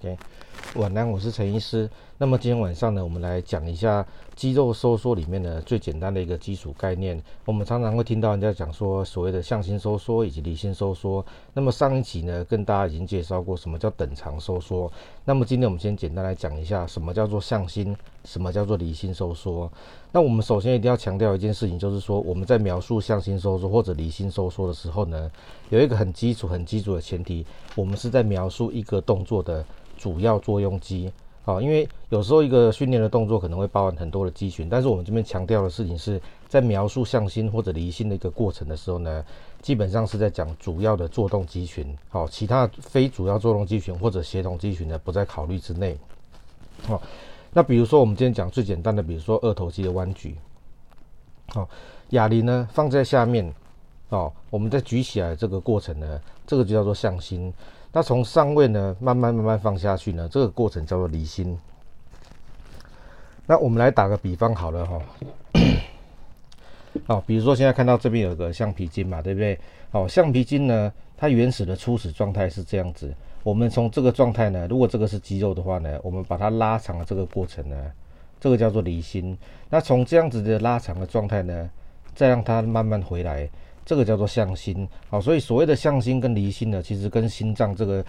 OK，晚安，我是陈医师。那么今天晚上呢，我们来讲一下肌肉收缩里面的最简单的一个基础概念。我们常常会听到人家讲说所谓的向心收缩以及离心收缩。那么上一集呢，跟大家已经介绍过什么叫等长收缩。那么今天我们先简单来讲一下什么叫做向心，什么叫做离心收缩。那我们首先一定要强调一件事情，就是说我们在描述向心收缩或者离心收缩的时候呢，有一个很基础、很基础的前提，我们是在描述一个动作的。主要作用肌，好，因为有时候一个训练的动作可能会包含很多的肌群，但是我们这边强调的事情是在描述向心或者离心的一个过程的时候呢，基本上是在讲主要的作动肌群，好，其他非主要作动肌群或者协同肌群呢不在考虑之内，好，那比如说我们今天讲最简单的，比如说二头肌的弯举，好，哑铃呢放在下面，哦，我们在举起来这个过程呢，这个就叫做向心。那从上位呢，慢慢慢慢放下去呢，这个过程叫做离心。那我们来打个比方好了哈，好，比如说现在看到这边有个橡皮筋嘛，对不对？好，橡皮筋呢，它原始的初始状态是这样子。我们从这个状态呢，如果这个是肌肉的话呢，我们把它拉长的这个过程呢，这个叫做离心。那从这样子的拉长的状态呢，再让它慢慢回来。这个叫做向心，好，所以所谓的向心跟离心呢，其实跟心脏这个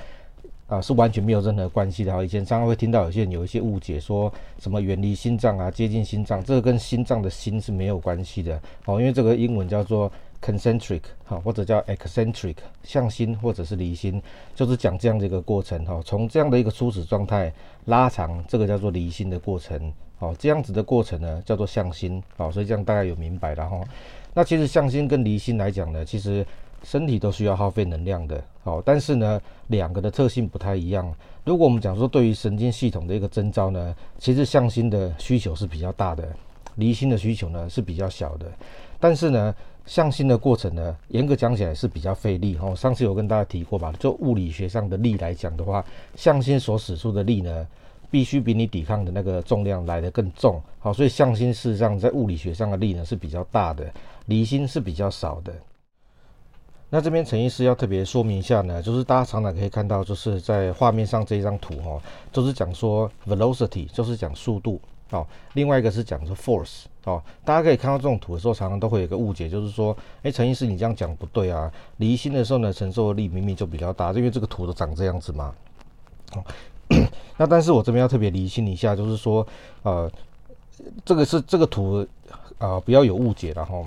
啊是完全没有任何关系的。以前常常会听到有些人有一些误解，说什么远离心脏啊，接近心脏，这个跟心脏的心是没有关系的。哦，因为这个英文叫做 concentric，哈，或者叫 eccentric，向心或者是离心，就是讲这样的一个过程。哈，从这样的一个初始状态拉长，这个叫做离心的过程。好，这样子的过程呢，叫做向心。哦，所以这样大概有明白了哈。那其实向心跟离心来讲呢，其实身体都需要耗费能量的，好，但是呢，两个的特性不太一样。如果我们讲说对于神经系统的一个征兆呢，其实向心的需求是比较大的，离心的需求呢是比较小的。但是呢，向心的过程呢，严格讲起来是比较费力。哦，上次有跟大家提过吧，就物理学上的力来讲的话，向心所使出的力呢，必须比你抵抗的那个重量来得更重。好，所以向心事实上在物理学上的力呢是比较大的。离心是比较少的。那这边陈医师要特别说明一下呢，就是大家常常可以看到，就是在画面上这一张图哦，都是讲说 velocity，就是讲速度哦。另外一个是讲说 force 哦。大家可以看到这种图的时候，常常都会有个误解，就是说，哎，陈医师你这样讲不对啊。离心的时候呢，承受的力明明就比较大，因为这个图都长这样子嘛。哦，那但是我这边要特别理清一下，就是说，呃，这个是这个图啊，呃，不要有误解然后。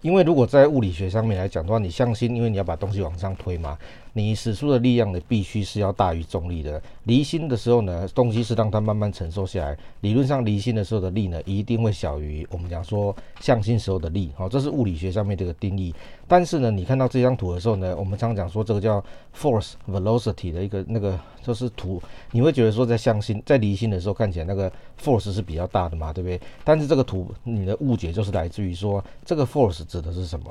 因为如果在物理学上面来讲的话，你向心，因为你要把东西往上推嘛，你使出的力量呢，必须是要大于重力的。离心的时候呢，东西是让它慢慢承受下来。理论上，离心的时候的力呢，一定会小于我们讲说向心时候的力。好，这是物理学上面这个定义。但是呢，你看到这张图的时候呢，我们常常讲说这个叫 force velocity 的一个那个就是图，你会觉得说在向心在离心的时候看起来那个 force 是比较大的嘛，对不对？但是这个图你的误解就是来自于说这个 force 指的是什么？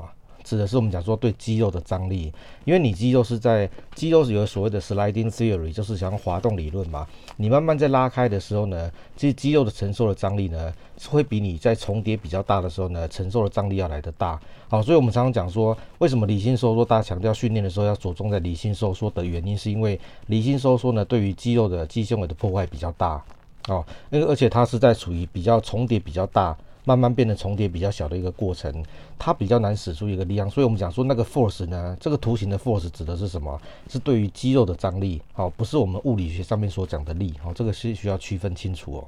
指的是我们讲说对肌肉的张力，因为你肌肉是在肌肉是有所谓的 sliding theory，就是讲滑动理论嘛。你慢慢在拉开的时候呢，其实肌肉的承受的张力呢，会比你在重叠比较大的时候呢，承受的张力要来得大。好，所以我们常常讲说，为什么离心收缩，大家强调训练的时候要着重在离心收缩的原因，是因为离心收缩呢，对于肌肉的肌纤维的破坏比较大。哦，因为而且它是在处于比较重叠比较大。慢慢变得重叠比较小的一个过程，它比较难使出一个力量，所以我们讲说那个 force 呢，这个图形的 force 指的是什么？是对于肌肉的张力，好，不是我们物理学上面所讲的力，好，这个是需要区分清楚哦。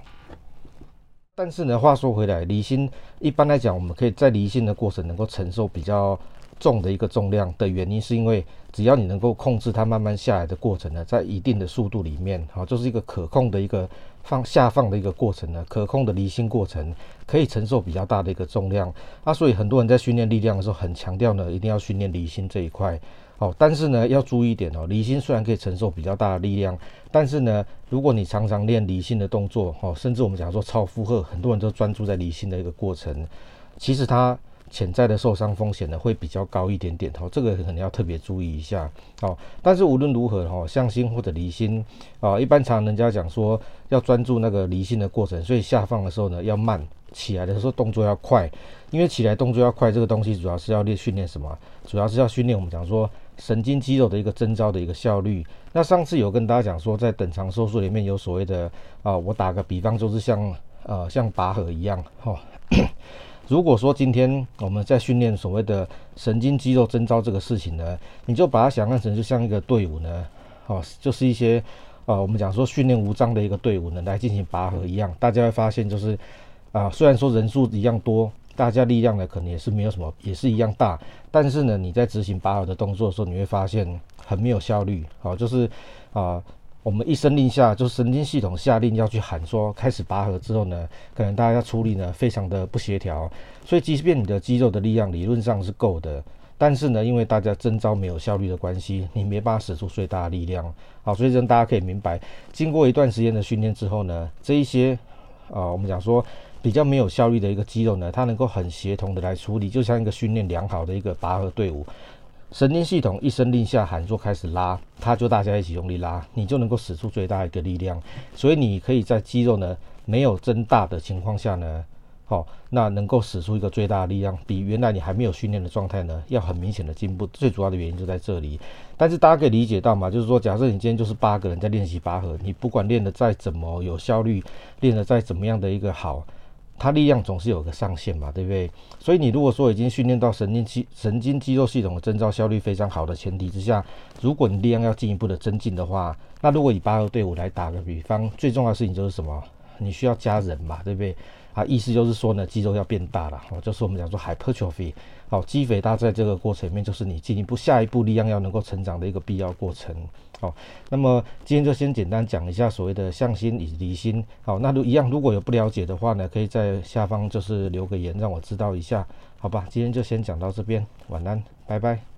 但是呢，话说回来，离心一般来讲，我们可以在离心的过程能够承受比较重的一个重量的原因，是因为只要你能够控制它慢慢下来的过程呢，在一定的速度里面，好，就是一个可控的一个。放下放的一个过程呢，可控的离心过程可以承受比较大的一个重量啊，所以很多人在训练力量的时候很强调呢，一定要训练离心这一块哦。但是呢，要注意一点哦，离心虽然可以承受比较大的力量，但是呢，如果你常常练离心的动作哦，甚至我们讲说超负荷，很多人都专注在离心的一个过程，其实它。潜在的受伤风险呢，会比较高一点点，哦，这个可能要特别注意一下，哦。但是无论如何，哈，向心或者离心，啊，一般常人家讲说要专注那个离心的过程，所以下放的时候呢要慢，起来的时候动作要快，因为起来动作要快，这个东西主要是要练训练什么？主要是要训练我们讲说神经肌肉的一个征招的一个效率。那上次有跟大家讲说，在等长收缩里面有所谓的啊、我打个比方，就是像呃像拔河一样哈。如果说今天我们在训练所谓的神经肌肉征召这个事情呢，你就把它想象成就像一个队伍呢，哦，就是一些呃，我们讲说训练无章的一个队伍呢来进行拔河一样，大家会发现就是啊、虽然说人数一样多，大家力量呢可能也是没有什么，也是一样大，但是呢，你在执行拔河的动作的时候，你会发现很没有效率，哦，就是啊。我们一声令下，就是神经系统下令要去喊说开始拔河之后呢，可能大家要处理呢非常的不协调，所以即便你的肌肉的力量理论上是够的，但是呢，因为大家征招没有效率的关系，你没办法使出最大的力量。好，所以让大家可以明白，经过一段时间的训练之后呢，这一些啊、呃，我们讲说比较没有效率的一个肌肉呢，它能够很协同的来处理，就像一个训练良好的一个拔河队伍。神经系统一声令下喊说开始拉，它就大家一起用力拉，你就能够使出最大一个力量。所以你可以在肌肉呢没有增大的情况下呢，好、哦，那能够使出一个最大的力量，比原来你还没有训练的状态呢要很明显的进步。最主要的原因就在这里。但是大家可以理解到嘛，就是说，假设你今天就是八个人在练习拔河，你不管练得再怎么有效率，练得再怎么样的一个好。它力量总是有个上限嘛，对不对？所以你如果说已经训练到神经肌神经肌肉系统的征召效率非常好的前提之下，如果你力量要进一步的增进的话，那如果以八个队伍来打个比方，最重要的事情就是什么？你需要加人嘛，对不对？啊，意思就是说呢，肌肉要变大了，就是我们讲说 hypertrophy，好，肌肥大在这个过程里面就是你进一步下一步力量要能够成长的一个必要过程。好，那么今天就先简单讲一下所谓的向心与离心。好，那如一样，如果有不了解的话呢，可以在下方就是留个言让我知道一下，好吧？今天就先讲到这边，晚安，拜拜。